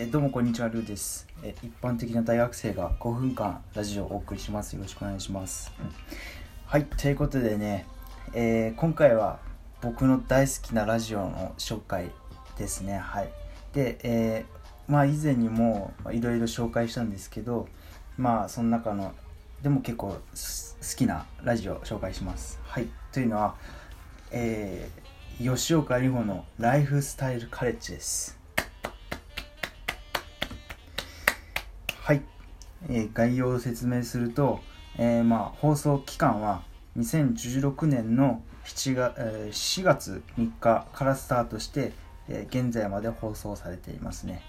えどうもこんにちはルーです。え一般的な大学生が5分間ラジオをお送りします。よろしくお願いします。はいということでね、えー、今回は僕の大好きなラジオの紹介ですね。はい。で、えー、まあ以前にもいろいろ紹介したんですけどまあその中のでも結構好きなラジオを紹介します。はい。というのはえー、吉岡里帆のライフスタイルカレッジです。はい、えー、概要を説明すると、えー、まあ、放送期間は2016年の7月,、えー、4月3日からスタートして、え現在まで放送されていますね。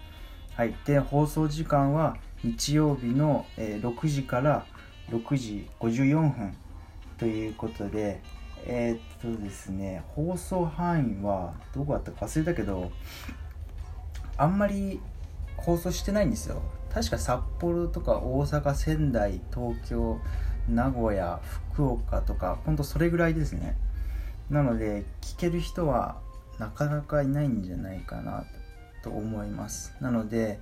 はい、で放送時間は日曜日の、え6時から6時54分ということで、えー、っとですね、放送範囲はどこだったか忘れたけど、あんまり放送してないんですよ。確か札幌とか大阪仙台東京名古屋福岡とかほんとそれぐらいですね。なので聞ける人はなかなかいないんじゃないかなと思います。なので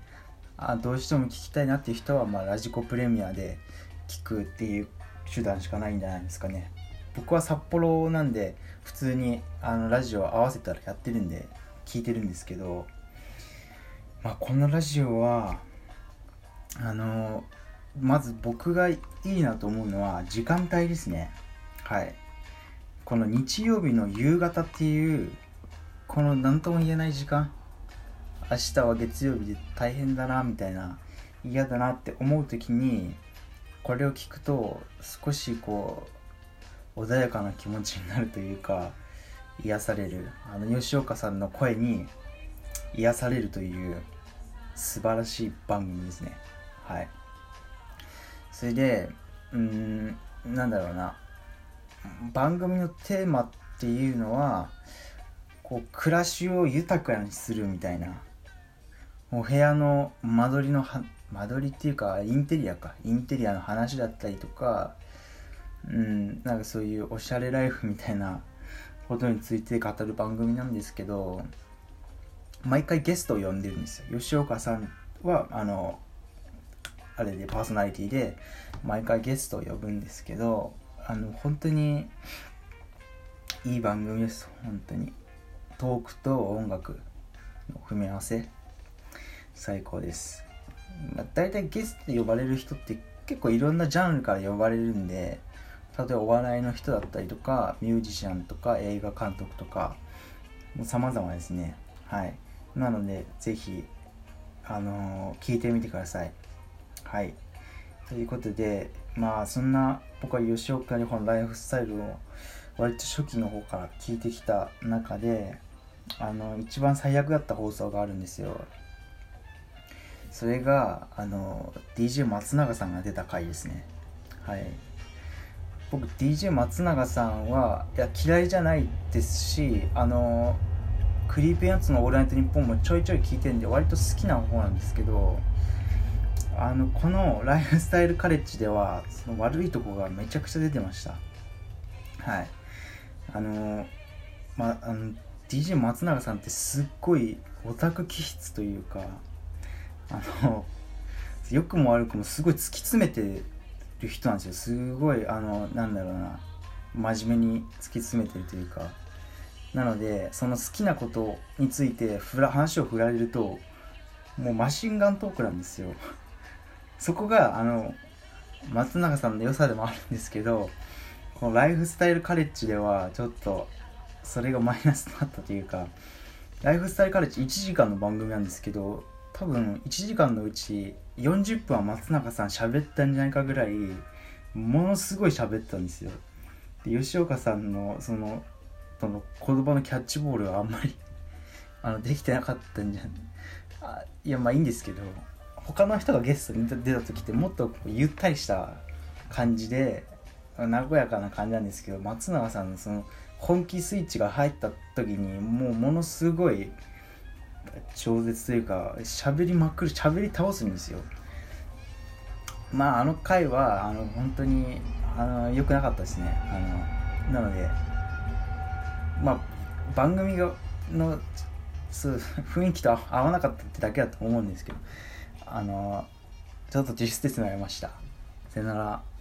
あどうしても聞きたいなっていう人は、まあ、ラジコプレミアで聞くっていう手段しかないんじゃないですかね。僕は札幌なんで普通にあのラジオ合わせたらやってるんで聞いてるんですけどまあこのラジオはあのまず僕がいいなと思うのは時間帯ですね。はい。この日曜日の夕方っていうこの何とも言えない時間。明日は月曜日で大変だなみたいな嫌だなって思う時にこれを聞くと少しこう穏やかな気持ちになるというか癒される。あの吉岡さんの声に癒されるという素晴らしい番組ですね。はい。それでうんなんだろうな。番組のテーマっていうのはこう暮らしを豊かにするみたいな。お部屋の間取りの間取りっていうかインテリアか。インテリアの話だったりとかうんなんかそういうおしゃれライフみたいなことについて語る番組なんですけど毎回ゲストを呼んでるんですよ。吉岡さんはあのあれでパーソナリティで毎回ゲストを呼ぶんですけどあの本当にいい番組です。本当に。トークと音楽の組み合わせ。最高です、まあ、大体ゲストで呼ばれる人って結構いろんなジャンルから呼ばれるんで例えばお笑いの人だったりとかミュージシャンとか映画監督とかもう様々ですね。はい。なのでぜひあのー、聞いてみてくださいはい。ということで、まあそんな僕は吉岡里帆のライフスタイルを割と初期の方から聞いてきた中で、あの、一番最悪だった放送があるんですよ。それが、あの、DJ 松永さんが出た回ですね。はい。僕 DJ 松永さんはいや嫌いじゃないですしあのクリーピーナッツの「オールナイトニッポン」もちょいちょい聞いてるんで割と好きな方なんですけどあのこのライフスタイルカレッジではその悪いとこがめちゃくちゃ出てました。はい。あのまあの DJ 松永さんってすっごいオタク気質というかあの良くも悪くもすごい突き詰めてる人なんですよ。すごいあのなんだろうな。真面目に突き詰めてるというか。なのでその好きなことについて話を振られるともうマシンガントークなんですよ。そこがあの松永さんの良さでもあるんですけどこのライフスタイルカレッジではちょっとそれが マイナスになったというかライフスタイルカレッジ1時間の番組なんですけど多分1時間のうち40分は松永さん喋ったんじゃないかぐらいものすごい喋ったんですよ。で吉岡さんのそのその言葉のキャッチボールはあんまり あのできてなかったんじゃあいやまあいいんですけど他の人がゲストに出た時ってもっとゆったりした感じで和やかな感じなんですけど松永さんのその本気スイッチが入った時にもうものすごい超絶というか喋りまくる喋り倒すんですよ。まああの回はあの本当にあの良くなかったですね。あのなのでまあ番組がの雰囲気と合わなかったってだけだと思うんですけどあのちょっと実質説明ありました。さよなら。